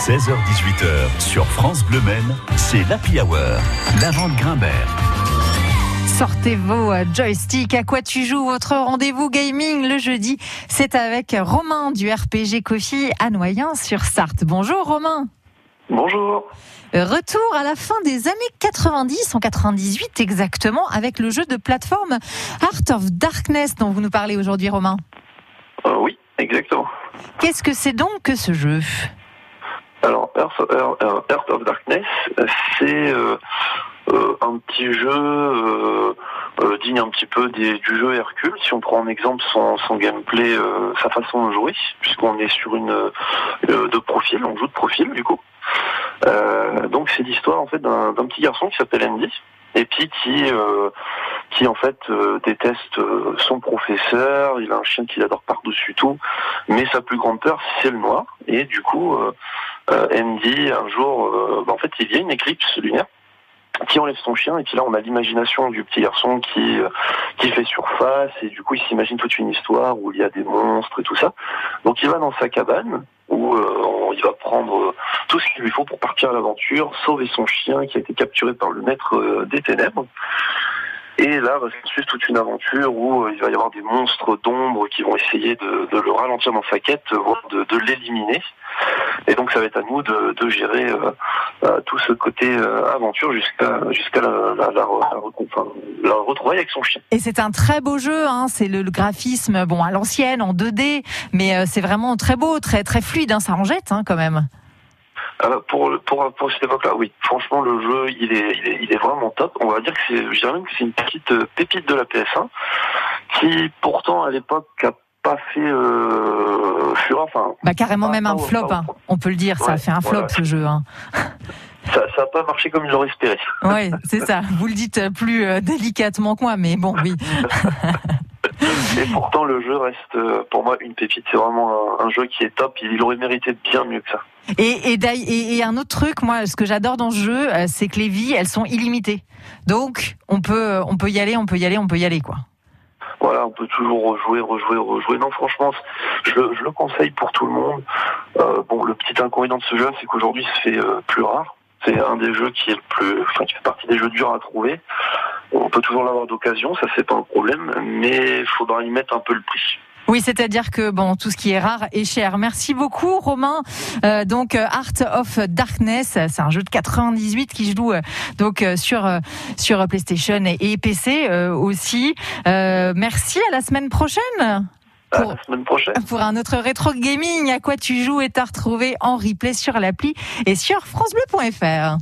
16h18h sur France Bleu Maine, c'est l'Happy Hour, la vente Grimbert. Sortez vos euh, joysticks. À quoi tu joues Votre rendez-vous gaming le jeudi, c'est avec Romain du RPG Coffee à Noyens sur Sarthe. Bonjour Romain. Bonjour. Retour à la fin des années 90, en 98 exactement, avec le jeu de plateforme Heart of Darkness dont vous nous parlez aujourd'hui Romain. Euh, oui, exactement. Qu'est-ce que c'est donc que ce jeu? Heart of Darkness, c'est euh, euh, un petit jeu euh, digne un petit peu du jeu Hercule. Si on prend en exemple son, son gameplay, sa façon de jouer, puisqu'on est sur une de profil, on joue de profil du coup. donc c'est l'histoire en fait d'un petit garçon qui s'appelle Andy et puis qui qui en fait déteste son professeur. Il a un chien qu'il adore par-dessus tout, mais sa plus grande peur c'est le noir. Et du coup, Andy un jour, bah, en fait, il y a une éclipse lunaire qui enlève son chien et puis là on a l'imagination du petit garçon qui euh, qui fait surface et du coup il s'imagine toute une histoire où il y a des monstres et tout ça. Donc il va dans sa cabane où euh, il va prendre tout ce qu'il lui faut pour partir à l'aventure, sauver son chien qui a été capturé par le maître euh, des ténèbres. Et là va suivre toute une aventure où il va y avoir des monstres d'ombre qui vont essayer de, le ralentir dans sa quête, voire de l'éliminer. Et donc ça va être à nous de, de gérer euh, euh, tout ce côté euh, aventure jusqu'à jusqu'à la, la, la, la, retrouvaille avec son chien. Et c'est un très beau jeu, hein. c'est le, le, graphisme bon à l'ancienne en 2D, mais c'est vraiment très beau, très très fluide, hein. ça en jette hein, quand même. pour, pour, pour cette époque-là, oui. Franchement, le jeu, il est, il est, il est vraiment top. On va dire que c'est, je dirais même que c'est une petite pépite de la PS1 qui, pourtant, à l'époque, a pas fait euh, fureur. Enfin, bah, carrément même un flop, hein. on peut le dire. Ça a fait un flop ce jeu. Hein. Ça n'a pas marché comme ils l'auraient espéré. Oui, c'est ça. Vous le dites plus euh, délicatement que moi, mais bon, oui. Et pourtant, le jeu reste euh, pour moi une pépite. C'est vraiment un, jeu qui est top. Il aurait mérité bien mieux que ça. Et, et, et un autre truc, moi, ce que j'adore dans ce jeu, euh, c'est que les vies, elles sont illimitées. Donc, on peut, on peut y aller, on peut y aller, on peut y aller, quoi voilà, on peut toujours rejouer, rejouer, rejouer. Non, franchement, je, le conseille pour tout le monde. Euh, bon, le petit inconvénient de ce jeu, c'est qu'aujourd'hui, c'est euh, plus rare. C'est un des jeux qui est le plus, enfin, qui fait partie des jeux durs à trouver. On peut toujours l'avoir d'occasion, ça c'est pas un problème, mais il faudra y mettre un peu le prix. Oui, c'est-à-dire que bon, tout ce qui est rare est cher. Merci beaucoup, Romain. Euh, donc, euh, Art of Darkness, c'est un jeu de 98 qui joue euh, donc euh, sur sur PlayStation et, PC aussi. merci. À la semaine prochaine. Pour, la semaine prochaine. pour un autre rétro gaming, à quoi tu joues est à retrouver en replay sur l'appli et sur francebleu.fr.